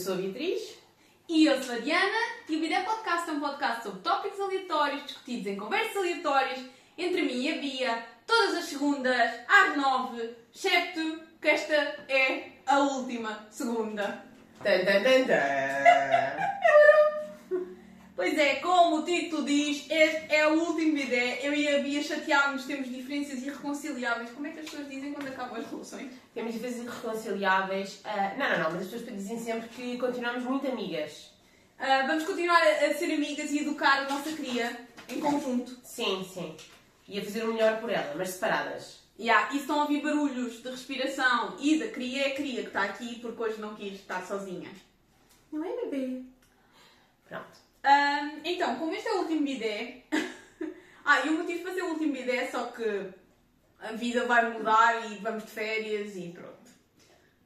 sou a Beatriz. E eu sou a Diana e o Bidé Podcast é um podcast sobre tópicos aleatórios discutidos em conversas aleatórias entre mim e a Bia, todas as segundas, às nove, excepto que esta é a última segunda. Tan, tan, tan, tan. Pois é, como o título diz, este é o último Bidé. Eu e a Bia chateámos, temos diferenças irreconciliáveis. Como é que as pessoas dizem quando acabam as relações? Temos diferenças irreconciliáveis. Ah, não, não, não, mas as pessoas dizem sempre que continuamos muito amigas. Ah, vamos continuar a, a ser amigas e educar a nossa cria em conjunto. Sim, sim. E a fazer o melhor por ela, mas separadas. Yeah, e se estão a ouvir barulhos de respiração e da cria, é a cria que está aqui porque hoje não quis estar sozinha. Não é, bebê? Pronto. Ahm, então, como este é o último bidé. ah, e o motivo para ser o último bidé é só que a vida vai mudar e vamos de férias e pronto.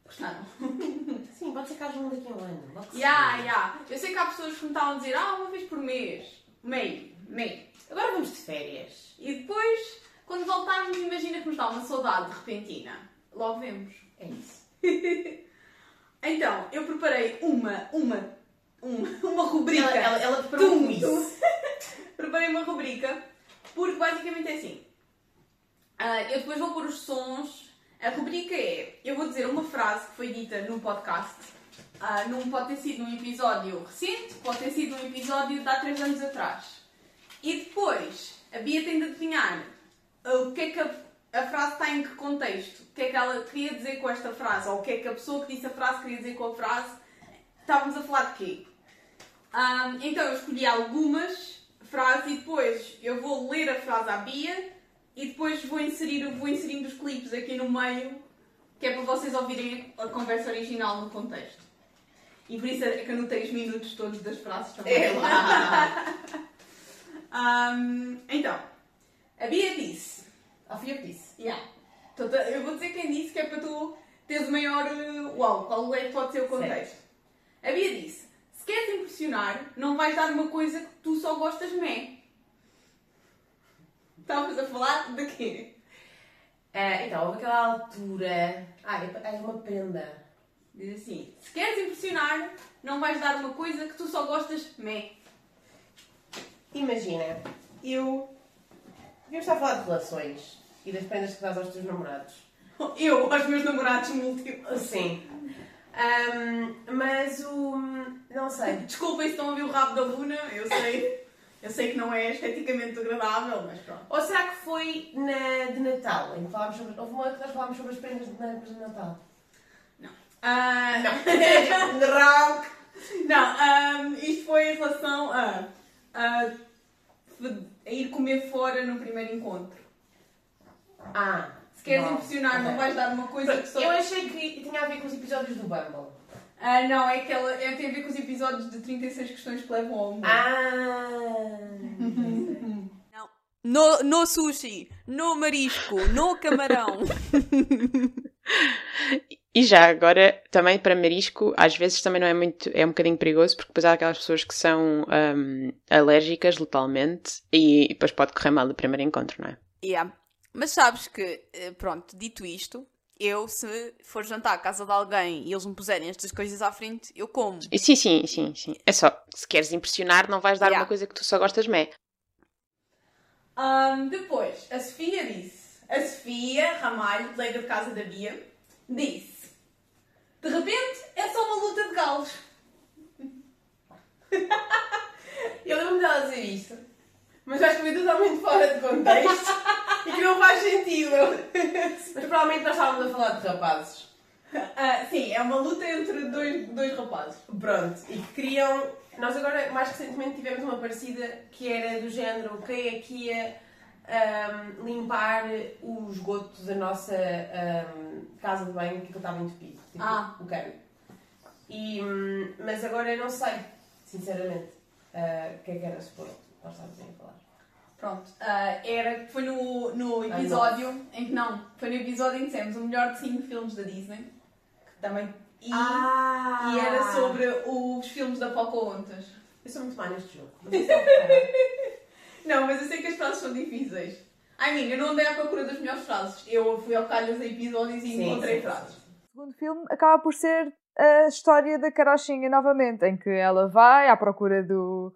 Gostaram? Sim, pode ser que haja um daqui a um ano. Ya, ya. Eu sei que há pessoas que me estavam a dizer, ah, uma vez por mês. Meio, meio. Agora vamos de férias. E depois, quando voltarmos, imagina que nos dá uma saudade repentina. Logo vemos. É isso. Então, eu preparei uma, uma, uma, uma rubrica. Ela, ela, ela preparou Tum, um quiz. preparei uma rubrica, porque basicamente é assim. Ah, eu depois vou pôr os sons. A rubrica é: eu vou dizer uma frase que foi dita num podcast. Ah, num, pode ter sido num episódio recente, pode ter sido num episódio de há 3 anos atrás. E depois a Bia tem de adivinhar ah, o que é que a, a frase está em que contexto. O que é que ela queria dizer com esta frase, ou o que é que a pessoa que disse a frase queria dizer com a frase. Estávamos a falar de quê? Ahm, então eu escolhi algumas frases e depois eu vou ler a frase à Bia e depois vou inserir, vou inserindo os clipes aqui no meio, que é para vocês ouvirem a conversa original no contexto. E por isso é que anotei os minutos todos das frases também. É lá. Ahm, então, a Bia disse. Eu que disse. Yeah. Então, tá- eu vou dizer quem disse, que é para tu teres o maior. uh, Uau, qual é que pode ser o contexto? A Bia disse: se queres impressionar, não vais dar uma coisa que tu só gostas mé. Estavas a falar de quê? Ah, então, houve aquela altura. Ah, é é uma prenda. Diz assim: se queres impressionar, não vais dar uma coisa que tu só gostas mé. Imagina, eu. Devíamos estar a falar de relações e das prendas que dás aos teus namorados. Eu, aos meus namorados múltiplos. Sim. Ahm, mas o. Não sei. Desculpem se estão a ouvir o rabo da Luna, eu sei. Eu sei que não é esteticamente agradável, mas pronto. Ou será que foi na de Natal? Em que falámos sobre. Houve uma que nós falámos sobre as prendas de, de Natal. Ah, Não. Rock! Não, ahm, isto foi em relação a, a, a ir comer fora no primeiro encontro. Ah. Se queres não. impressionar, não vais dar uma coisa que só. Eu achei que tinha a ver com os episódios do Bumble. Ah, não, é que ela é, tem a ver com os episódios de 36 questões que levam ao mundo. Ah! Não. No, no sushi, no marisco, no camarão. E já agora, também para marisco, às vezes também não é muito, é um bocadinho perigoso, porque depois há aquelas pessoas que são hum, alérgicas letalmente e depois pode correr mal o primeiro encontro, não é? Yeah. Mas sabes que, eh, pronto, dito isto, eu se for jantar à casa de alguém e eles me puserem estas coisas à frente, eu como. E sim, sim, sim, sim. É só, se queres impressionar, não vais dar Yeah. uma coisa que tu só gostas mé. Ahm, depois, a Sofia disse. A Sofia Ramalho, colega de casa da Bia, disse: De repente é só uma luta de galos. Eu lembro-me dela dizer isto, mas acho que foi totalmente fora de contexto e que não faz sentido. Mas provavelmente nós estávamos a falar de rapazes. Ah, sim, é uma luta entre dois, dois rapazes. Pronto, e que queriam. Nós agora, mais recentemente, tivemos uma parecida que era do género quem é que ia ahm, limpar o esgoto da nossa ahm, casa de banho que estava entupido. Tipo, Ah. o cano. E, hum, mas agora eu não sei, sinceramente, ah, o que é que era suposto nós estávamos a falar. Pronto, ah, era, foi no, no episódio em que não, foi no episódio em que dissemos o melhor de 5 filmes da Disney, que também. E, Ah! e era sobre os filmes da Pocahontas. Eu sou muito má neste jogo. Não sei se é. Não, mas eu sei que as frases são difíceis. I mean, eu não andei à procura das melhores frases. Eu fui ao calhas a episódios e Sim, encontrei sim, frases. sim. segundo filme acaba por ser a história da Carochinha novamente, em que ela vai à procura do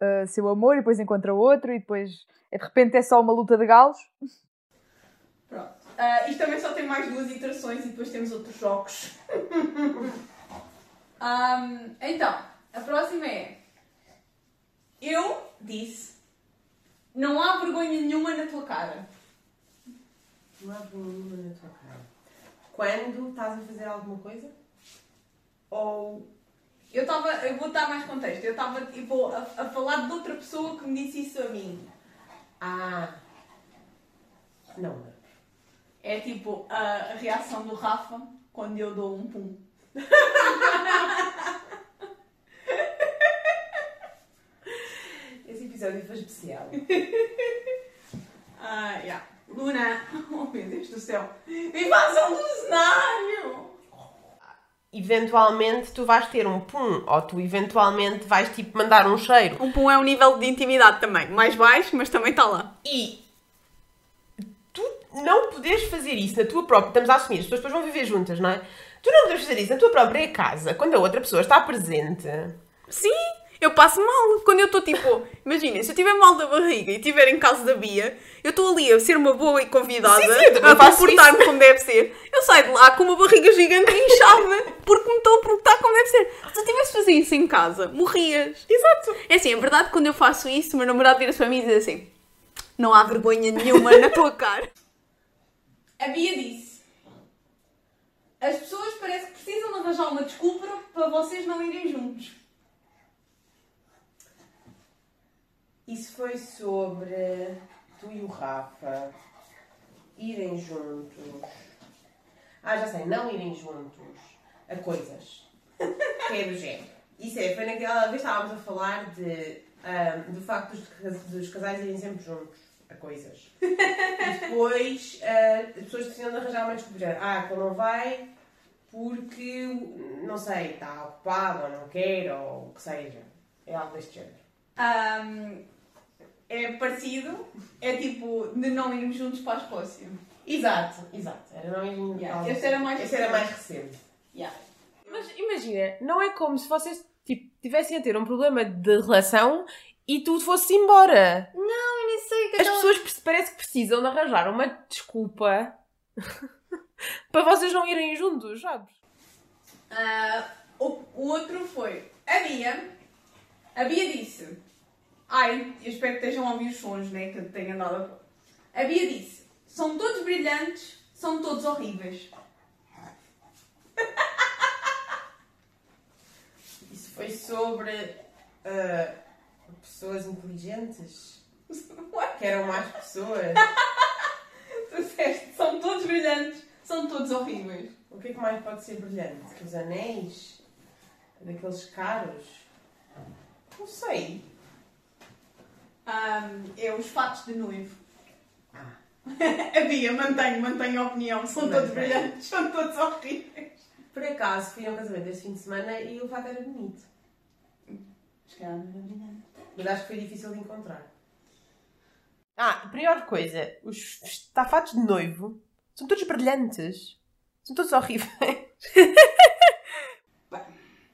uh, seu amor e depois encontra outro e depois de repente é só uma luta de galos. Pronto. Uh, isto também só tem mais duas iterações e depois temos outros jogos. um, então, a próxima é. Eu disse: Não há vergonha nenhuma na tua cara. Não há vergonha nenhuma na tua cara. Quando estás a fazer alguma coisa? Ou. Eu estava. Eu vou dar mais contexto. Eu estava tipo, a, a falar de outra pessoa que me disse isso a mim. Ah. Não. É tipo a, reação do Rafa quando eu dou um pum. Esse episódio foi especial. Ah, yeah. Luna, oh meu Deus do céu, invasão do cenário! Eventualmente tu vais ter um pum, ou tu eventualmente vais tipo mandar um cheiro. Um pum é um nível de intimidade também, mais baixo, mas também está lá. E tu não podes fazer isso na tua própria. Estamos a assumir, as pessoas depois vão viver juntas, não é? Tu não podes fazer isso na tua própria casa quando a outra pessoa está presente. Sim, eu passo mal. Quando eu estou tipo, imaginem, se eu tiver mal da barriga e estiver em casa da Bia, eu estou ali a ser uma boa e convidada, Sim, sim, a comportar-me como deve ser. Eu saio de lá com uma barriga gigante e inchada, porque me estou a comportar como deve ser. Se eu tivesse fazer isso em casa, morrias. Exato. É assim, é verdade que quando eu faço isso, o meu namorado vira-se para mim e diz assim: Não há vergonha nenhuma na tua cara. A Bia disse: As pessoas parece que precisam de arranjar uma desculpa para vocês não irem juntos. Isso foi sobre tu e o Rafa irem juntos. Ah, já sei, não irem juntos a coisas. Que é do género. Isso é, foi naquela vez que estávamos a falar de, ahm, do facto dos, dos casais irem sempre juntos a coisas. E depois ah, as pessoas precisam de arranjar uma desculpa. de género, Ah, que ele não vai porque, não sei, está ocupado ou não quer ou o que seja. É algo deste género. Ahm, é parecido, é tipo de não irmos juntos para a Escócia. Exato, exato. Era não ir Yeah, assim. era mais era recente. mais recente. Yeah. Mas imagina, não é como se vocês tipo, tivessem a ter um problema de relação e tu fosses embora. Eu nem sei que As pessoas parece que precisam de arranjar uma desculpa para vocês não irem juntos, sabes? Ah, o, o outro foi a Bia. A Bia disse. Ai, eu espero que estejam a ouvir os sons, né? Que eu tenho andado a. A Bia disse: são todos brilhantes, são todos horríveis. Foi sobre ah, pessoas inteligentes. Que eram mais pessoas. Tu disseste: são todos brilhantes, são todos horríveis. O que é que mais pode ser brilhante? Os anéis? Daqueles caros? Não sei. Ahm, é os fatos de noivo. Ah. A Bia, mantenho, mantenho a opinião. São todos Mantém. brilhantes, são todos horríveis. Por acaso fui a um casamento este fim de semana e o fato era bonito. Se calhar não é brilhante. Mas acho que foi difícil de encontrar. Ah, a pior coisa, os estafados de noivo são todos brilhantes. São todos horríveis.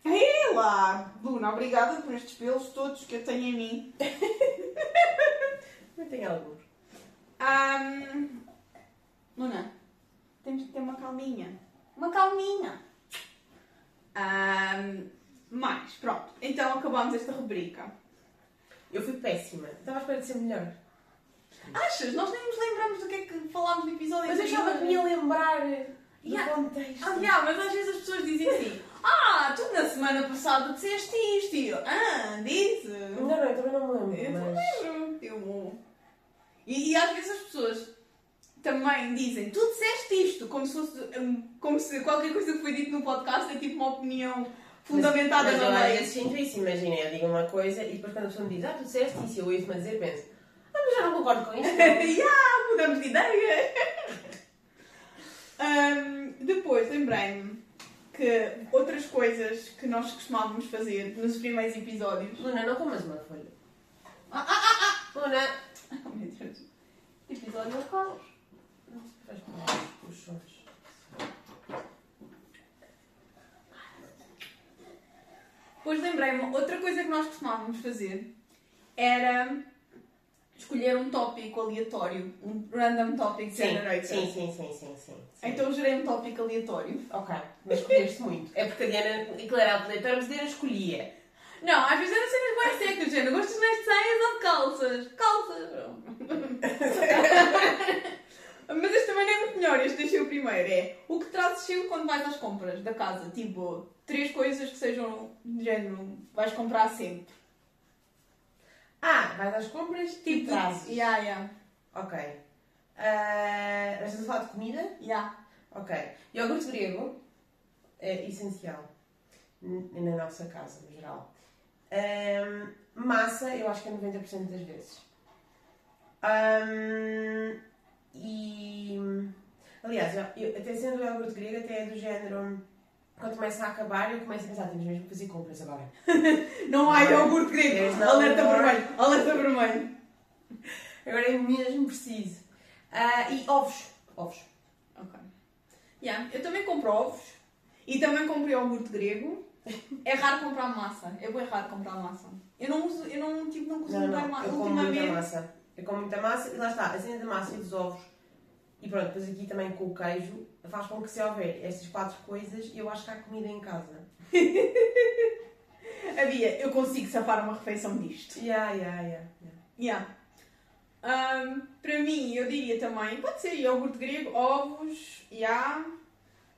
Ei lá! Luna, obrigada por estes pelos todos que eu tenho em mim. Não tem alguns. Ahm, Luna, temos que ter uma calminha. Uma calminha. Ahm, mais, pronto. Então acabamos esta rubrica. Eu fui péssima. Estava à espera de ser melhor. Achas? Nós nem nos lembramos do que é que falámos no episódio Mas eu achava que me ia lembrar do Yeah. contexto. Ah, yeah, mas às vezes as pessoas dizem assim Ah, tu na semana passada disseste isto E eu, ah, disse Não, não, eu também não me Eu lembro. não Mas... lembro eu, e, e às vezes as pessoas também dizem, tu disseste isto, como se fosse como se qualquer coisa que foi dito no podcast é tipo uma opinião fundamentada mas, mas na é lei. Assim, então, mas sinto isso, imagina, eu digo uma coisa e depois quando a pessoa me diz, ah, tu disseste isso, eu ouço-me dizer, penso, ah, mas já não concordo com isto. yeah, mudamos de ideia. um, depois, lembrei-me que outras coisas que nós costumávamos fazer nos primeiros episódios... Luna, não comas uma folha. Ah, ah, ah, ah. Luna! Oh, meu Deus. Episódio 4. Estás com os shorts. Depois lembrei-me, outra coisa que nós costumávamos fazer era escolher um tópico aleatório, um random topic é sim, generator. Sim, sim, sim, sim, sim, Então gerei um tópico aleatório. Ok. Mas escolheste muito. É porque a Diana, claro, era aleatório, mas a Diana escolhia. Não, às vezes era cenas mais secas, tipo, Diana. Gostas mais de saias ou de calças? Calças! Mas este também não é muito melhor, este deixei o primeiro. É o que trazes sempre quando vais às compras da casa. Tipo, três coisas que sejam de género, vais comprar sempre. Ah, vais às compras Tipo, trazes. yeah, yeah, Ok. Uh, estás a falar de comida? yeah. Ok. Iogurte grego é essencial na nossa casa, no geral. Ahm, massa, eu acho que é 90% das vezes. Ahm, e. Aliás, eu, eu- até sendo o iogurte grego, até é do género. Quando começa a acabar, eu começo a pensar, temos mesmo que fazer compras agora. Não há iogurte grego. No Alerta more. vermelho. Alerta vermelho. Agora é mesmo preciso. Ah, e ovos. Ovos. Ok. Yeah, eu também compro ovos e também comprei iogurte grego. É raro comprar massa. É bem raro comprar massa. Eu não uso, eu não, tipo, não costumo Não, não, massa. eu como muita massa. Eu como muita massa e lá está, a cena da massa e dos ovos. E pronto, depois aqui também com o queijo, faz com que se houver estas quatro coisas, eu acho que há comida em casa. Havia, eu consigo safar uma refeição disto. Yeah, yeah, yeah. yeah. Yeah. Ahm, para mim, eu diria também, pode ser iogurte grego, ovos, yeah,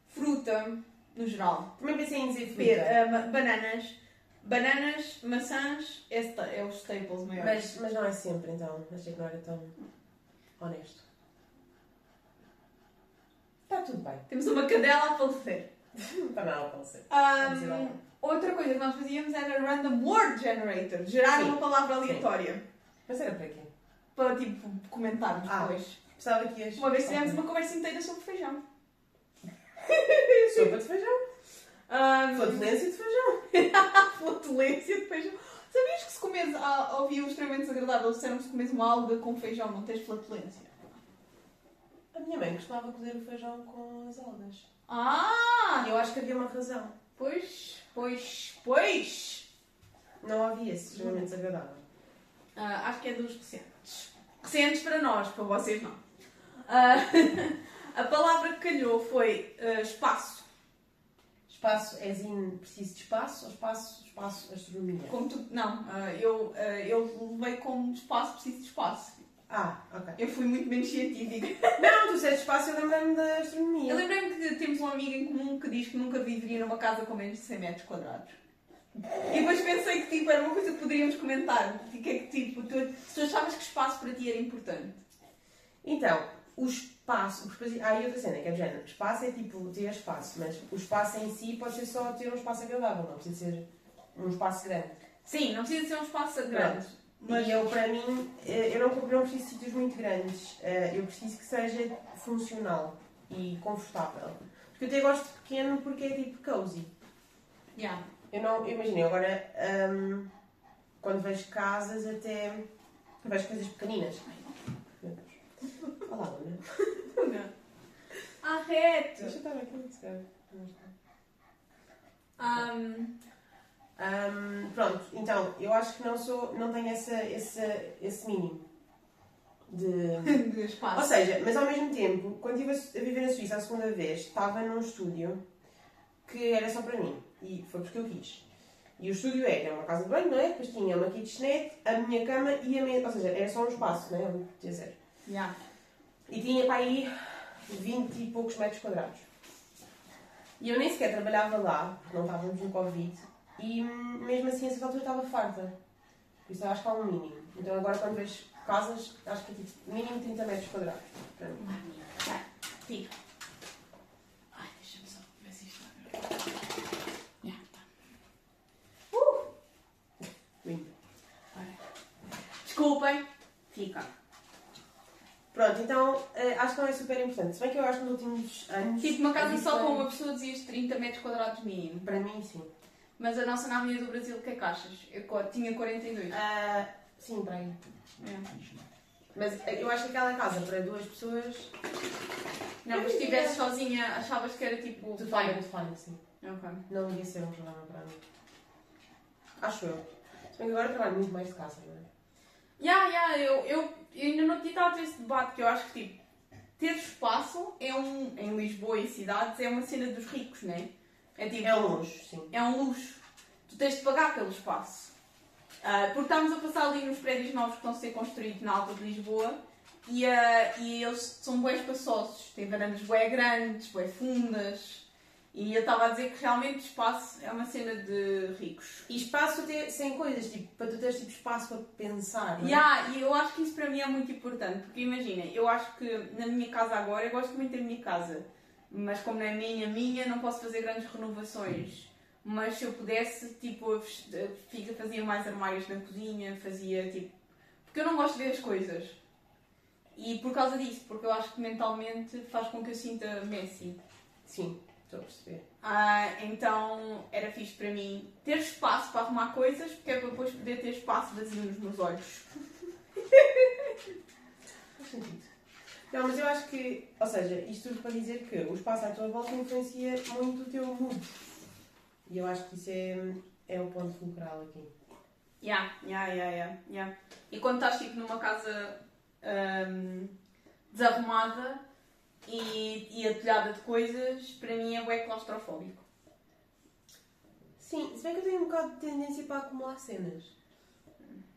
fruta, no geral. Também pensei em dizer fruta. ah, ma- bananas. Bananas, maçãs, é, é os staples maiores. Mas, mas não é sempre, então. Achei que não era tão honesto. Está tudo bem. Temos uma cadela a falecer. Está nada a dizer algo. outra coisa que nós fazíamos era random word generator, gerar Sim. uma palavra aleatória Mas era para quê? para tipo comentarmos Ah. depois. Pensava que ias. Uma vez tivemos uma conversa inteira sobre feijão. Sopa de feijão. Um, Flatulência de feijão. flatulência de feijão. Sabias que se comes, ah, ouvi um extremamente desagradável, disseram que se comes uma alga com feijão não tens flatulência. A minha mãe costumava cozer o feijão com as algas. Ah! E eu acho que havia uma razão. Pois, pois, pois! Não havia esse extremamente desagradável. Ah, acho que é dos recentes. Recentes para nós, para vocês não. Ah, a palavra que calhou foi ah, espaço. Espaço, és in preciso de espaço ou espaço, espaço, astronomia? Como tu, não, ah, eu, ah, eu levei como espaço, preciso de espaço. Ah, ok. Eu fui muito menos científica. Não, tu disseste espaço eu lembrei-me da astronomia. Eu lembrei-me que temos um amigo em comum que diz que nunca viveria numa casa com menos de 100 metros quadrados. E depois pensei que tipo, era uma coisa que poderíamos comentar. Que é que tipo, tu, tu achavas que espaço para ti era importante. Então, o espaço, há aí outra cena, que é do género. Espaço é tipo ter espaço, mas o espaço em si pode ser só ter um espaço agradável, não precisa ser um espaço grande. Sim, não precisa ser um espaço grande. Mas E eu, para mim, eh, eu não, eu não preciso de sítios muito grandes. Eh, Eu preciso que seja funcional e confortável. Porque eu até gosto de pequeno porque é tipo cozy. Yeah. Eu não, eu agora hum, quando vejo casas até vejo coisas pequeninas. Meu Deus. Olá, Luna. Arrete! Deixa eu estar aqui, se calhar. Um, Hum, pronto, então, eu acho que não sou, não tenho essa, esse, esse mínimo de. de Ou espaço. seja, mas ao mesmo tempo, quando estive a a viver na Suíça a segunda vez, estava num estúdio que era só para mim. E foi porque eu quis. E o estúdio era uma casa de banho, não é? Depois tinha uma kitchenette, a minha cama e a mesa. Ou seja, era só um espaço, não é? Dizer. Yeah. E tinha para aí 20 e poucos metros quadrados. E eu nem sequer trabalhava lá, porque não estávamos no Covid. E mesmo assim, a certa altura estava farta. Por isso eu acho que há um mínimo. Então agora quando vejo casas, acho que é tipo mínimo 30 metros quadrados. Para mim. Fica. Ai, deixa-me só ver se isto. Yeah, tá. Lindo. Desculpem. Fica. Pronto, então eh, acho que não é super importante. Se bem que eu acho que nos últimos anos. Tipo, uma casa só com uma pessoa dizias 30 metros quadrados mínimo. Para mim, sim. Mas a nossa na Avenida do Brasil, o que é que achas? Eu tinha 42. Ah, sim, para aí. É. Mas eh, eu acho que aquela casa para duas pessoas. Não, mas se estivesse sozinha, achavas que era tipo. Tudo fine, tudo fine, sim. Ok. Não devia ser um problema para mim. Acho eu. Se bem que agora trabalho muito mais de casa, não é? Ya, ya, eu, eu, eu ainda não tinha ter esse debate que eu acho que tipo, ter espaço é um, em Lisboa e cidades é uma cena dos ricos, né? É tipo. É um luxo, sim. É um luxo. Tu tens de pagar pelo espaço. Ah, porque estamos a passar ali nos prédios novos que estão a ser construídos na Alta de Lisboa e, ah, e eles são bué espaçosos. Têm varandas bué grandes, bué fundas. E eu estava a dizer que realmente espaço é uma cena de ricos. E espaço até sem coisas, tipo, para tu teres tipo, espaço para pensar. não é? Yeah, e eu acho que isso para mim é muito importante, porque imagina, eu acho que na minha casa agora, eu gosto muito da minha casa, mas como não é minha, minha, não posso fazer grandes renovações. Mas se eu pudesse, tipo, eu fazia mais armários na cozinha, fazia tipo. Porque eu não gosto de ver as coisas. E por causa disso, porque eu acho que mentalmente faz com que eu sinta Messi. Sim, estou a perceber. Ah, então era fixe para mim ter espaço para arrumar coisas, porque é para depois poder ter espaço vazio nos meus olhos. Faz sentido. Não, mas eu acho que, ou seja, isto tudo para dizer que o espaço à tua volta influencia muito o teu mood. E eu acho que isso é, é o ponto fulcral aqui. Yeah, yeah, yeah, yeah, yeah. E quando estás tipo numa casa ahm, desarrumada e, e atulhada de coisas, para mim é bué claustrofóbico. Sim, se bem que eu tenho um bocado de tendência para acumular cenas.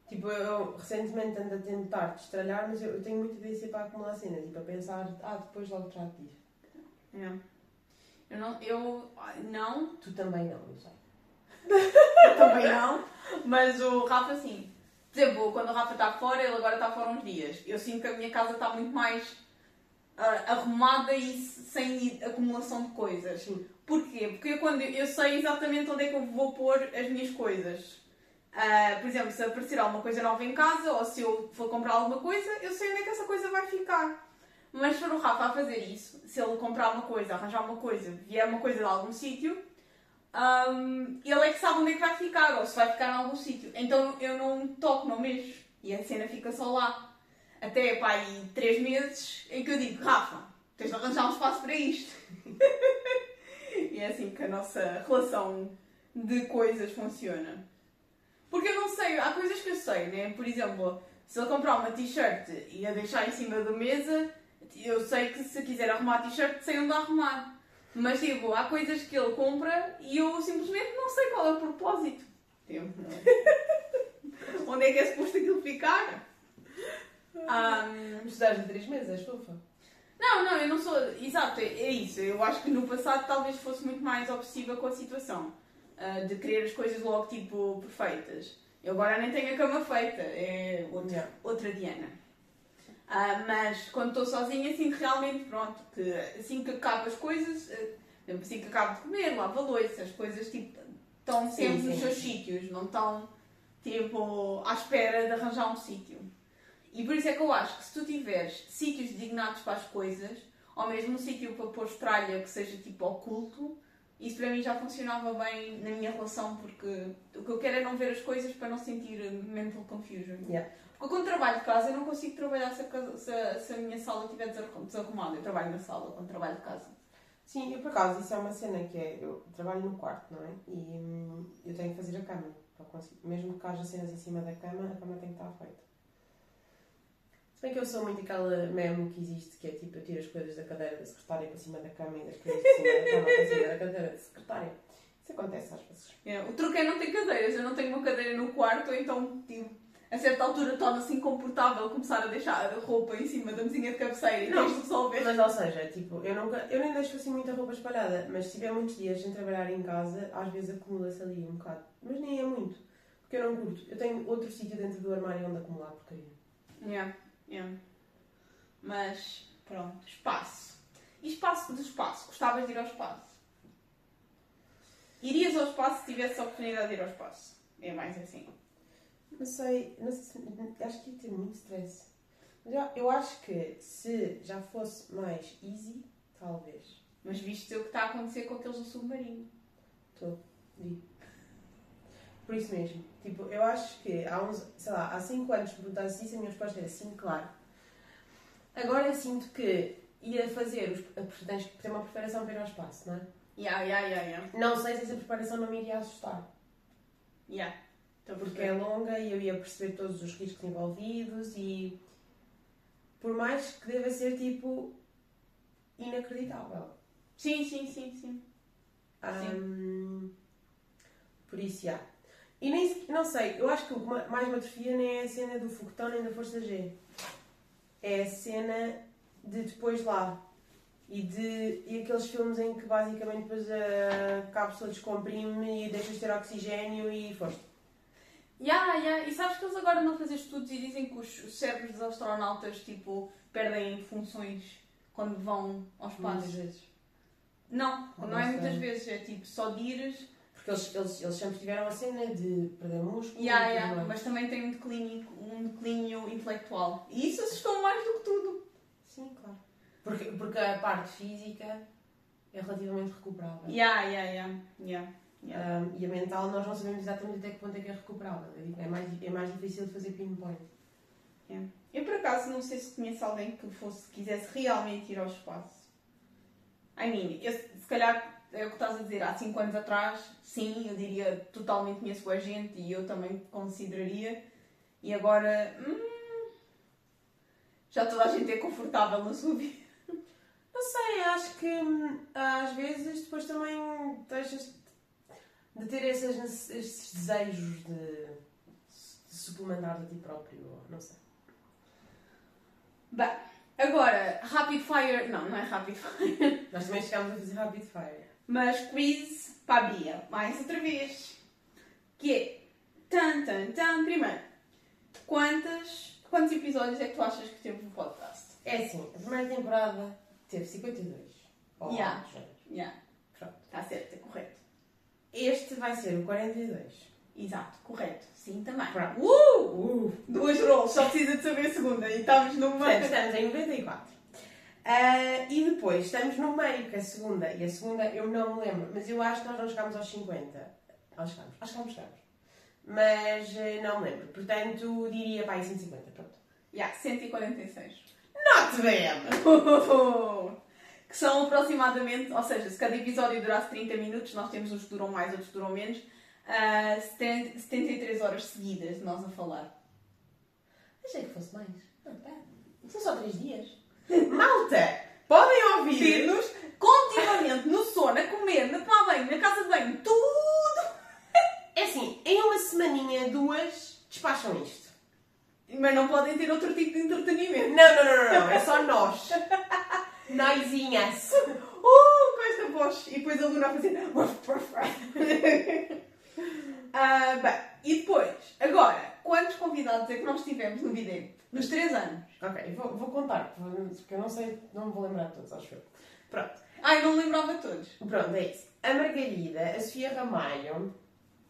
Tipo, eu recentemente ando a tentar destralhar, mas eu, eu tenho muita tendência para acumular cenas e para pensar, ah, depois logo trato disso. Yeah. Eu não, eu não, Tu também não, eu sei. eu também não, mas o Rafa sim. Por exemplo, quando o Rafa está fora, ele agora está fora uns dias. Eu sinto que a minha casa está muito mais arrumada e sem acumulação de coisas. Sim. Porquê? Porque eu, quando, eu sei exatamente onde é que eu vou pôr as minhas coisas. Ah, por exemplo, se aparecer alguma coisa nova em casa ou se eu for comprar alguma coisa, eu sei onde é que essa coisa vai ficar. Mas se for o Rafa a fazer isso, se ele comprar uma coisa, arranjar uma coisa, vier uma coisa de algum sítio, ahm, ele é que sabe onde é que vai ficar ou se vai ficar em algum sítio. Então eu não toco, não mexo. E a cena fica só lá. Até pá, aí três meses em que eu digo, Rafa, tens de arranjar um espaço para isto. E é assim que a nossa relação de coisas funciona. Porque eu não sei, há coisas que eu sei, né? Por exemplo, se ele comprar uma t-shirt e a deixar em cima da mesa, eu sei que se quiser arrumar a t-shirt, sei onde arrumar. Mas tipo, há coisas que ele compra e eu simplesmente não sei qual é o propósito. Tipo, onde é que é suposto aquilo ficar? Mas tu dás de três meses, és fofa. não, não, eu não sou. Exato, é, é isso. Eu acho que no passado talvez fosse muito mais obsessiva com a situação. ah, de querer as coisas logo tipo perfeitas. Eu agora nem tenho a cama feita. É outra, Yeah. outra Diana. Ah, mas quando estou sozinha, sinto realmente, pronto, que assim que acabo as coisas, ah, assim que acabo de comer, lavo a louça, as coisas tipo, estão Sim, sempre sim. nos seus sítios, não estão tipo à espera de arranjar um sítio. E por isso é que eu acho que se tu tiveres sítios designados para as coisas, ou mesmo um sítio para pôr tralha que seja tipo oculto, isso para mim já funcionava bem na minha relação, porque o que eu quero é não ver as coisas para não sentir mental confusion. Yeah. Porque quando trabalho de casa, eu não consigo trabalhar se a, casa- se a- se a minha sala estiver desarru- desarrumada. Eu trabalho na sala quando trabalho de casa. Sim, eu por acaso, isso é uma cena que é. Eu trabalho no quarto, não é? E hum, eu tenho que fazer a cama. Mesmo que haja cenas em cima da cama, a cama tem que estar feita. Se bem que eu sou muito aquela meme que existe, que é tipo, eu tiro as coisas da cadeira da secretária para cima da cama e das coisas de cima da cama para cima da cadeira da secretária. Isso acontece às vezes. É, O truque é não ter cadeiras. Eu não tenho uma cadeira no quarto, então, tipo, a certa altura torna-se incomportável começar a deixar a roupa em cima da mesinha de cabeceira e Não. tens de resolver. Mas, ou seja, tipo, eu, nunca, eu nem deixo assim muita roupa espalhada, mas se tiver muitos dias sem trabalhar em casa, às vezes acumula-se ali um bocado. Mas nem é muito, porque eu não curto. Eu tenho outro sítio dentro do armário onde acumular porcaria. Yeah, yeah. Mas, pronto, espaço. E espaço do espaço? Gostavas de ir ao espaço? Irias ao espaço se tivesse a oportunidade de ir ao espaço? É mais assim. Não sei, não sei se, acho que ia ter muito stress. Mas eu, eu acho que se já fosse mais easy, talvez. Mas viste o que está a acontecer com aqueles do submarino. Estou, vi. Por isso mesmo. Tipo, eu acho que há uns, sei lá, há 5 anos perguntasse isso, a minha resposta era sim, claro. Agora eu sinto que ia fazer, os, tens que ter uma preparação para ir ao espaço, não é? Yeah, yeah, yeah, yeah. Não sei se essa preparação não me iria assustar. yeah. Porque é longa e eu ia perceber todos os riscos envolvidos e por mais que deva ser tipo inacreditável. Sim, sim, sim, sim. Ahm, por isso, já. E nem, não sei, eu acho que o que ma- mais me atrofia nem é a cena do foguetão nem da Força G. É a cena de depois lá. E, de, e aqueles filmes em que basicamente depois a cápsula descomprime e deixas de ter oxigênio e foste. Ya, ya. E sabes que eles agora a fazer estudos e dizem que os, os cérebros dos astronautas, tipo, perdem funções quando vão ao espaço. Muitas vezes. Não, Não não é muitas vezes. É tipo, só de ires. Porque eles, eles, eles sempre tiveram a cena de perder músculo. Tudo mais. Mas também tem um declínio, um declínio intelectual. E isso assustou mais do que tudo. Sim, claro. Porque, porque a parte física é relativamente recuperável. Ya, ya, ya. Ya. ya. Um, e a mental nós não sabemos exatamente até que ponto é que é recuperável. É mais, é mais difícil de fazer pinpoint. Eu por acaso não sei se conheço alguém que fosse, quisesse realmente ir ao espaço. I mean, eu, se calhar é o que estás a dizer, há 5 anos atrás, sim, eu diria totalmente conheço a gente e eu também consideraria. E agora, hum, já toda a gente é confortável na sua vida. Não sei, acho que hum, às vezes depois também deixas de ter esses, esses desejos de, de suplementar de ti próprio. Não sei. Bem, agora, Rapid Fire, não, não é Rapid Fire, Nós também chegámos a fazer Rapid Fire. Mas quiz para a Bia, mais outra vez. Que é, tan, tan, tan, primeiro, quantas, quantos episódios é que tu achas que teve o podcast? É assim, a primeira temporada teve 52. Ou Yeah. Yeah. Pronto. Está certo, é correto. Este vai ser o 42. Exato, correto. Sim, também. Pronto. Uh! Uh! Duas rolls, só precisa de saber a segunda. E estamos no Portanto, estamos em 94. Ah, e depois estamos no meio, que é a segunda. E a segunda eu não me lembro, mas eu acho que nós não chegámos aos 50. Nós chegámos, acho que não chegámos. Mas eh, não me lembro. Portanto, diria para aí 150. Pronto. Yeah, 146. Not bad! que são aproximadamente, ou seja, se cada episódio durasse 30 minutos, nós temos uns que duram mais, outros que duram menos, ah, 70 73 horas seguidas de nós a falar. Achei que fosse mais. Não, pera. São só 3 dias. Malta! Podem ouvir! Vir-nos continuamente no sono, a comer, na tomar banho, na casa de banho, tudo! É assim, em uma semaninha, duas, despacham isto. Mas não podem ter outro tipo de entretenimento. Não, não, não, não, não. É só nós. Noizinhas. Uh, com esta voz. E depois a Luna a fazer. Ah, bem, e depois, agora, quantos convidados é que nós tivemos no vídeo? Nos 3 anos. Ok, vou, vou contar, porque eu não sei, não me vou lembrar de todos, acho eu. Pronto, Ai, não me lembrava de todos. pronto, é isso. A Margarida, a Sofia Ramalho,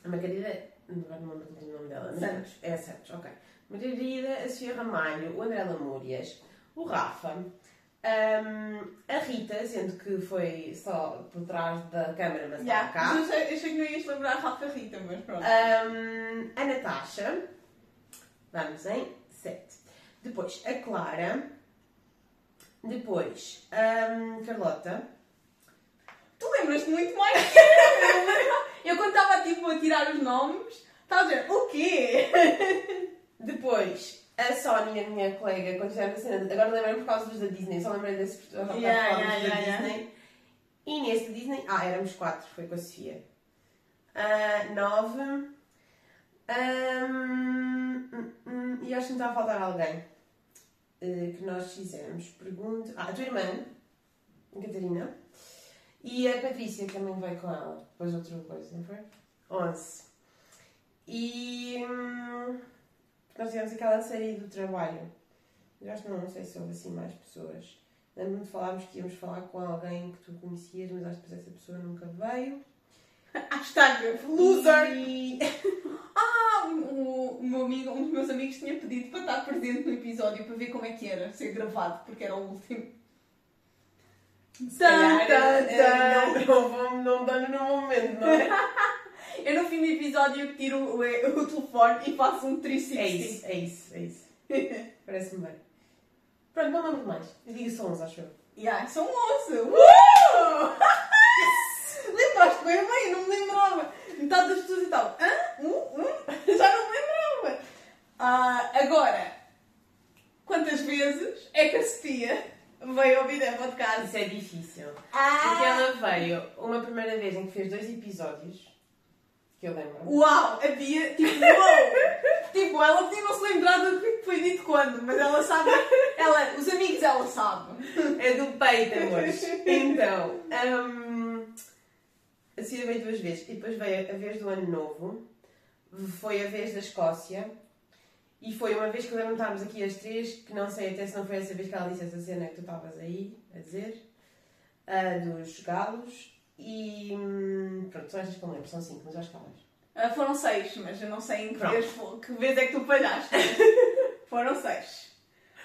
a Margarida, não me lembro do nome dela. Santos. É Santos, ok. Margarida, a Sofia Ramalho, o André Lamúrias, o Rafa, hum, a Rita, sendo que foi só por trás da câmara, mas Yeah, cá. mas eu achei, achei que não ias lembrar a Rafa Rita, mas pronto. Hum, a Natasha, vamos em 7. Depois a Clara, depois hum, Carlota, Tu lembras-te muito mais que eu. Eu quando estava tipo a tirar os nomes, estava a dizer, o quê? depois a Sónia, minha colega, quando fizemos a cena, agora lembrei-me por causa dos da Disney, só lembrei desse por causa Yeah, dos yeah, da yeah. Disney. E nesse Disney, ah, éramos 4, foi com a Sofia. 9. e acho que me está a faltar alguém eh, que nós fizemos. Pergunto. Ah, a tua irmã, a Catarina. E a Patrícia que também veio com ela. Depois outra coisa, não foi? 11. E. nós tivemos aquela série do trabalho. Eu acho que não, não sei se houve assim mais pessoas. Lembro-me de falarmos que íamos falar com alguém que tu conhecias, mas acho que depois essa pessoa nunca veio. Hashtag loser! E... Ah, o, o meu amigo, um dos meus amigos tinha pedido para estar presente no episódio para ver como é que era ser gravado, porque era o último. Se calhar, Não, não, vou- não dando no momento, não é? Eu no fim do episódio tiro o, eh, o, telefone e faço um 360. É isso, é isso, é isso. Parece-me bem. Pronto, não lembro mais. Diga digo só 11, acho eu. Yeah, são 11! Uh! Lembraste bem, bem, não me lembrava. Metade das pessoas e tal. Hã? Já não me lembrava. Ah, agora, quantas vezes é que a Sofia veio ouvir de podcast? Isso é difícil. Ah. Porque ela veio uma primeira vez em que fez dois episódios que eu lembro. Uau! A Bia, tipo, uau! tipo, ela podia não se lembrar do que foi dito quando, mas ela sabe. Ela, os amigos ela sabe. É do peito, amores. Então, hum, a Cida veio duas vezes. E depois veio a vez do Ano Novo. Foi a vez da Escócia. E foi uma vez que lembro estarmos aqui as três, que não sei até se não foi essa vez que ela disse essa cena que tu estavas aí a dizer, ah, dos galos. E hum, pronto, são estas que eu lembro, são cinco, mas eu acho que há mais. Ah, foram seis, mas eu não sei em que Pronto. vez, que vez é que tu falhaste. foram seis.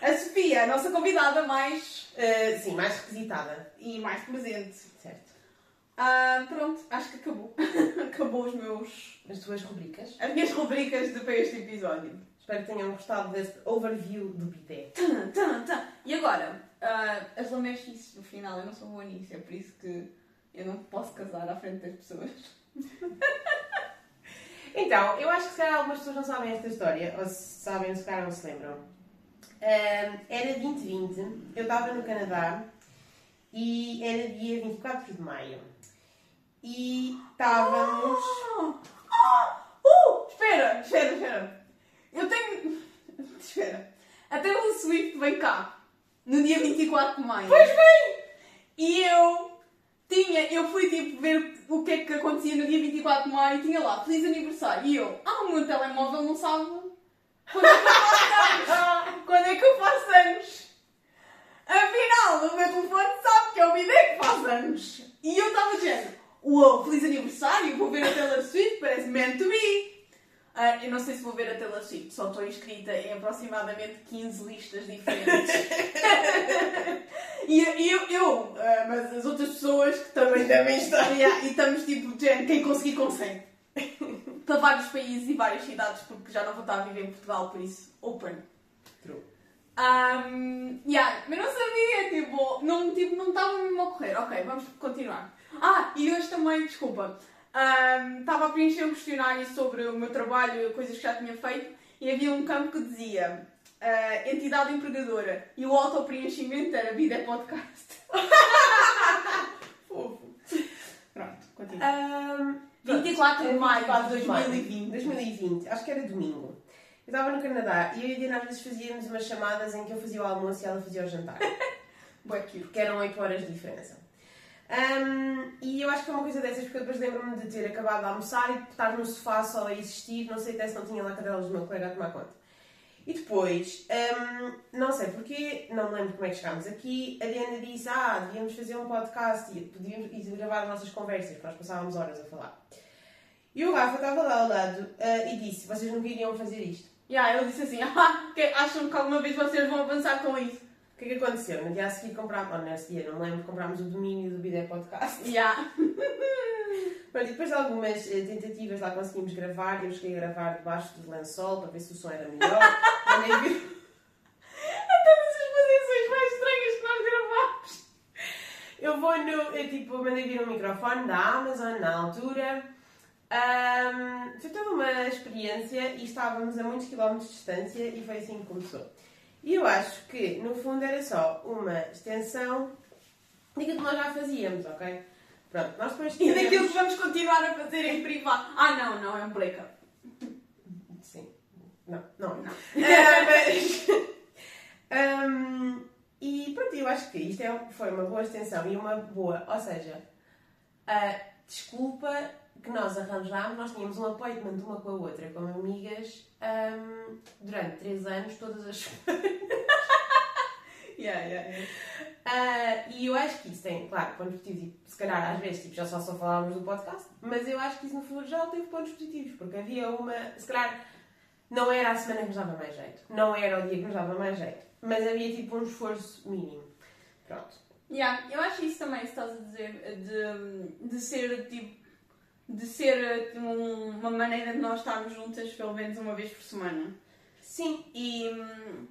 A Sofia, a nossa convidada mais Ah, sim, mais requisitada, e mais presente. certo. Ah, pronto, acho que acabou. acabou os meus. As tuas rubricas. as minhas rubricas de para este episódio. Espero que tenham gostado deste overview do bidé. Tum, tum, tum. E agora, ah, as lamechices no final, eu não sou boa nisso, é por isso que eu não posso casar à frente das pessoas. Então, eu acho que se calhar algumas pessoas não sabem esta história, ou se sabem, se calhar não se lembram. Era 2020, eu estava no Canadá e era dia 24 de maio. E estávamos. Ah! Uh! Espera, espera, espera. Eu tenho. Espera. A Taylor Swift vem cá no dia 24 de maio. Pois vem! E eu tinha, eu fui tipo ver o que é que acontecia no dia 24 de maio e tinha lá feliz aniversário. E eu, ah, o meu telemóvel não sabe quando é que eu faço anos. quando é que eu faço anos. Afinal, o meu telefone sabe que é o bidé que faz anos. E eu estava dizendo, uau, feliz aniversário, vou ver a Taylor Swift, parece meant to be. Ah, eu não sei se vou ver a Taylor Swift, só estou inscrita em aproximadamente 15 listas diferentes. e eu, eu ah, mas as outras pessoas que também Também estão. Yeah, e estamos tipo, gente, quem conseguir consegue. Para vários países e várias cidades, porque já não vou estar a viver em Portugal, por isso, open. True. Um, yeah, mas não sabia, tipo, não tipo, não estava mesmo a correr. Ok, vamos continuar. Ah, e hoje também, desculpa, um, estava a preencher um questionário sobre o meu trabalho, coisas que já tinha feito, e havia um campo que dizia ah, entidade empregadora e o auto-preenchimento era Vida é Podcast. Fofo. Pronto, continua. Ahm, 24 de maio de 24 de maio 2020. 2020, acho que era domingo. Eu estava no Canadá e eu e a Diana às vezes fazíamos umas chamadas em que eu fazia o almoço e ela fazia o jantar. Porque eram 8 horas de diferença. Ahm, e eu acho que é uma coisa dessas, porque eu depois lembro-me de ter acabado de almoçar e de estar no sofá só a existir, não sei até se não tinha lá cadelas do meu colega a tomar conta. E depois, ahm, não sei porquê, não me lembro como é que chegámos aqui, a Diana disse, ah, devíamos fazer um podcast e podíamos e gravar as nossas conversas, porque nós passávamos horas a falar. E o Rafa estava lá ao lado ah, e disse, vocês nunca iriam fazer isto. Yeah, ele disse assim, ah, acham que alguma vez vocês vão avançar com isso? O que é que aconteceu? No dia a seguir comprámos, ou nesse dia, não me lembro, comprámos o domínio do Bidé Podcast. Yeah. Pronto, e depois de algumas eh, tentativas lá conseguimos gravar, eu cheguei a gravar debaixo do lençol para ver se o som era melhor. Mandei vir- nessas posições mais estranhas que nós gravámos. Eu vou no. Eu, tipo, mandei vir um microfone da Amazon na altura. Ahm, foi toda uma experiência e estávamos a muitos quilómetros de distância e foi assim que começou. E eu acho que, no fundo, era só uma extensão daquilo que nós já fazíamos, ok? Pronto, nós depois E daquilo que vamos continuar a fazer em privado. Ah, não, não, é um breakup. Sim. Não, não. Não. Ah, mas... Ahm, e pronto, eu acho que isto é, foi uma boa extensão e uma boa, ou seja, a desculpa que nós arranjámos, nós tínhamos um appointment uma com a outra, como amigas, ahm, durante três anos, todas as Yeah, yeah, yeah. Ah, e eu acho que isso tem, claro, pontos positivos. E se calhar às vezes tipo, já só só falávamos do podcast, mas eu acho que isso no fundo já teve pontos positivos, porque havia uma. Se calhar não era a semana que nos dava mais jeito, não era o dia que nos dava mais jeito, mas havia tipo um esforço mínimo. Pronto. Yeah, eu acho isso também, se estás a dizer, de, de ser tipo. De ser tipo, um- uma maneira de nós estarmos juntas pelo menos uma vez por semana. Sim, E, hum,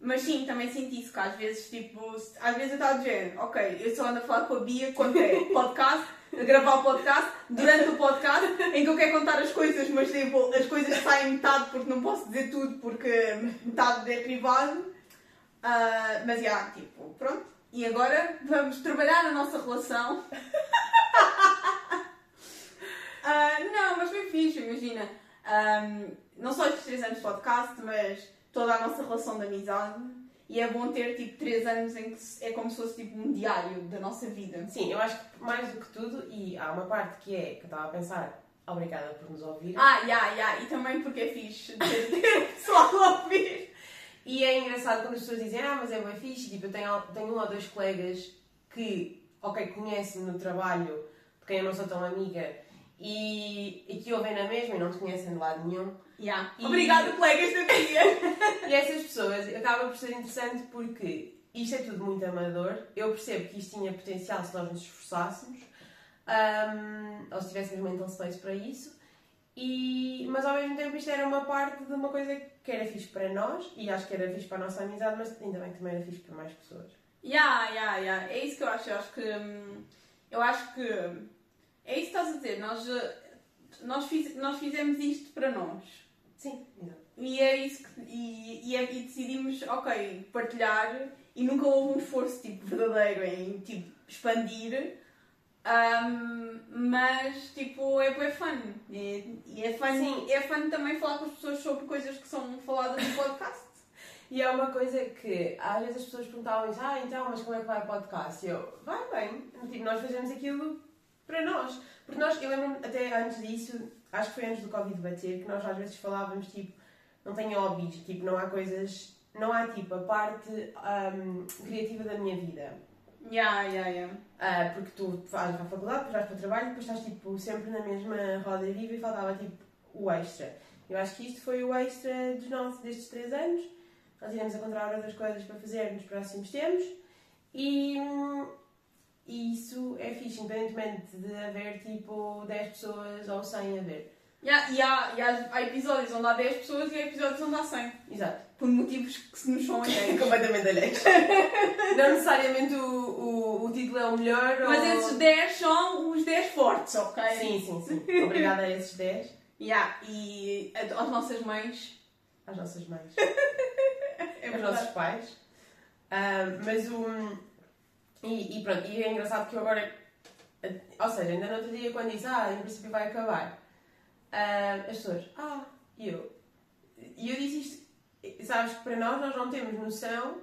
mas sim, também senti isso, que às vezes, tipo, às vezes eu estava a dizer, ok, eu só ando a falar com a Bia quando é podcast, a gravar o podcast, durante o podcast, em que eu quero contar as coisas, mas tipo, as coisas saem metade porque não posso dizer tudo porque metade é privado. Ah, mas já, tipo, pronto. E agora vamos trabalhar na nossa relação. Ah, não, mas foi fixe, imagina. Ahm, não só estes 3 anos de podcast, mas toda a nossa relação de amizade. E é bom ter tipo 3 anos em que é como se fosse tipo um diário da nossa vida. Sim, eu acho que mais do que tudo, e há uma parte que é que eu estava a pensar, obrigada por nos ouvir. Ah, já, já, e também porque é fixe ter, pessoal a ouvir. E é engraçado quando as pessoas dizem, ah, mas é bem fixe, tipo, eu tenho, tenho um ou dois colegas que, ok, conhecem-me no trabalho, de quem eu não sou tão amiga, e, e que ouvem na mesma e não te conhecem de lado nenhum. Já. E- Obrigada, colegas da minha. E essas pessoas acaba por ser interessante porque isto é tudo muito amador. Eu percebo que isto tinha potencial se nós nos esforçássemos, ahm, ou se tivéssemos mental space para isso. E, mas ao mesmo tempo isto era uma parte de uma coisa que era fixe para nós e acho que era fixe para a nossa amizade, mas ainda bem que também era fixe para mais pessoas. Ya, ya, ya. É isso que eu acho. Eu acho que. hum, Eu acho que. É isso que estás a dizer. Nós, eh, nós, fiz, nós fizemos isto para nós. Sim. E é isso que. E, e, é- e decidimos, ok, partilhar. E nunca houve um esforço tipo, verdadeiro em tipo, expandir. Hum, mas tipo, é bem fun. E, e é fun. Sim. É fun também falar com as pessoas sobre coisas que são faladas no podcast. E é uma coisa que às vezes as pessoas perguntavam ah, então, mas como é que vai o podcast? E eu, vai bem, tipo, nós fazemos aquilo para nós. Porque nós, eu lembro-me até antes disso, acho que foi antes do Covid bater, que nós às vezes falávamos, tipo, não tenho hobbies, tipo, não há coisas, não há, tipo, a parte ahm, criativa da minha vida. Ya, ya, ya. Ah, porque tu vais para a faculdade, depois vais para o trabalho, depois estás, tipo, sempre na mesma roda viva e faltava, tipo, o extra. Eu acho que isto foi o extra dos nossos, destes três anos. Nós iremos encontrar outras coisas para fazer nos próximos tempos e, hum, e isso é fixe, independentemente de haver tipo 10 pessoas ou 100 a ver. Ya, e há, e há, há episódios onde há 10 pessoas e há episódios onde há 100. Exato. Por motivos que se nos são alheios. Completamente alheios. Não necessariamente o, o, o título é o melhor. Mas ou... esses 10 são os 10 fortes, ok? Sim, sim, sim. Obrigada a esses 10, Ya, e às nossas mães. às nossas mães. É aos nossos pais. Ah, mas o. E, e pronto, e é engraçado que eu agora. Ou seja, ainda no outro dia, quando disse, ah, em princípio vai acabar, ah, as pessoas, ah, e eu. E eu disse isto, sabes que para nós, nós não temos noção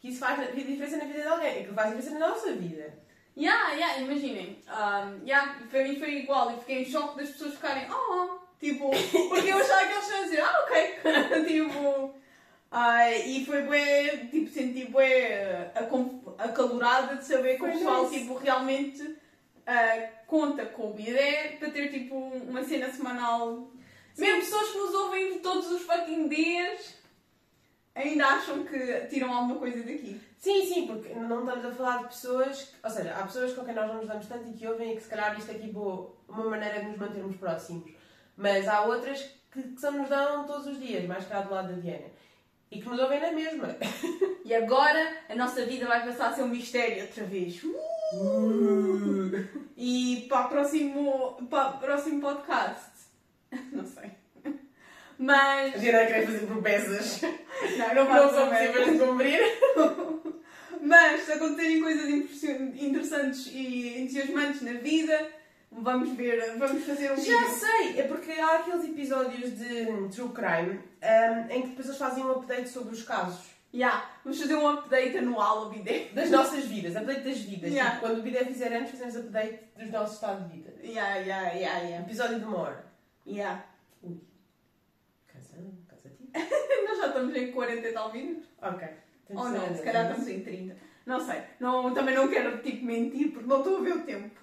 que isso faz diferença na vida de alguém, que faz diferença na nossa vida. Ya, ya, imaginem. Um, ya, para mim foi igual. E fiquei em choque das pessoas ficarem, oh, tipo, porque eu achava que eles iam dizer, ah, ok. tipo. Ah, e foi bué, tipo, senti bué acom- acalorada de saber que o pessoal, tipo, realmente ah, conta com o bidé para ter, tipo, uma cena semanal. Mesmo pessoas que nos ouvem todos os fucking dias ainda acham que tiram alguma coisa daqui. Sim, sim, porque não estamos a falar de pessoas, que- ou seja, há pessoas com quem nós não nos damos tanto e que ouvem e que se calhar isto é tipo uma maneira de nos mantermos próximos. Mas há outras que, que só nos dão todos os dias, mais cá do lado da Diana. E que nos ouvem na mesma. E agora a nossa vida vai passar a ser um mistério outra vez. E para o próximo, para o próximo podcast. Não sei. A Mas. Diana quer fazer promessas Não, não, não vai são possíveis de cumprir. Mas se acontecerem coisas interessantes e entusiasmantes na vida, vamos ver, vamos fazer um Já vídeo. sei, é porque há aqueles episódios de True Crime ahm, em que depois eles fazem um update sobre os casos. Yeah, vamos fazer um update anual ao vídeo. Das nossas vidas, update das vidas. Yeah. Tipo, quando o Bidé fizer anos, fazemos update dos nossos estado de vida. Yeah, yeah, yeah, yeah. Episódio de uma hora. yeah. Casando, casativo. Nós já estamos em 40 e tal minutos. Ok. Ou não, nada, se calhar estamos em 30. Não sei. Não, também não quero tipo mentir porque não estou a ver o tempo.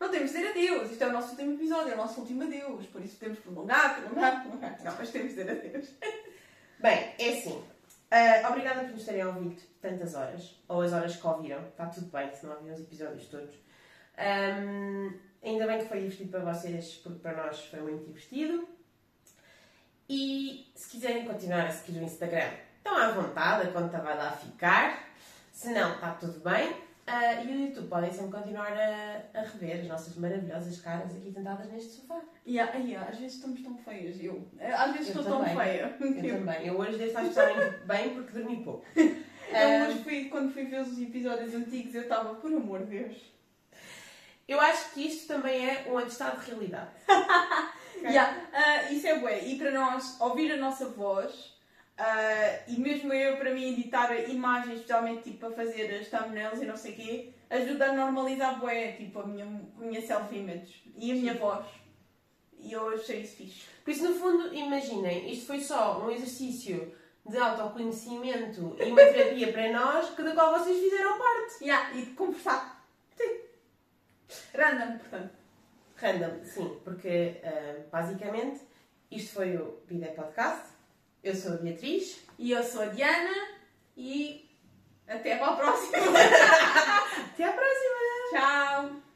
Não temos de dizer adeus. Isto é o nosso último episódio, é o nosso último adeus. Por isso temos prolongar, prolongar, prolongar. Não, mas temos de dizer adeus. Bem, é assim. Ah, obrigada por nos terem ouvido tantas horas. Ou as horas que ouviram. Está tudo bem, se não ouviram os episódios todos. Ahm, ainda bem que foi divertido para vocês, porque para nós foi muito divertido. E se quiserem continuar a seguir o Instagram, estão à vontade, a conta vai lá ficar. Se não, está tudo bem. Ah, e o YouTube podem sempre continuar a, a rever as nossas maravilhosas caras aqui sentadas neste sofá. Yeah, yeah, às vezes estamos tão feias. Eu, às vezes Eu estou tão também. feia. Eu também. Eu hoje devo estar especialmente bem porque dormi pouco. Eu hoje fui, quando fui ver os episódios antigos, eu estava, por amor de Deus. Eu acho que isto também é um atestado de realidade. Yeah, ah, isso é bué. E para nós, ouvir a nossa voz, ah, e mesmo eu, para mim, editar imagens, especialmente tipo para fazer as thumbnails e não sei o quê, ajuda a normalizar bué, tipo, a minha, a minha self-image e a minha voz. E eu achei isso fixe. Por isso, no fundo, imaginem, isto foi só um exercício de autoconhecimento e uma terapia para nós, cada qual vocês fizeram parte. Yeah, e de conversar. Sim. Random, portanto. Random, sim, porque ah, basicamente isto foi o Bidé Podcast. Eu sou a Beatriz. E eu sou a Diana e até para a próxima. Até à próxima! Tchau!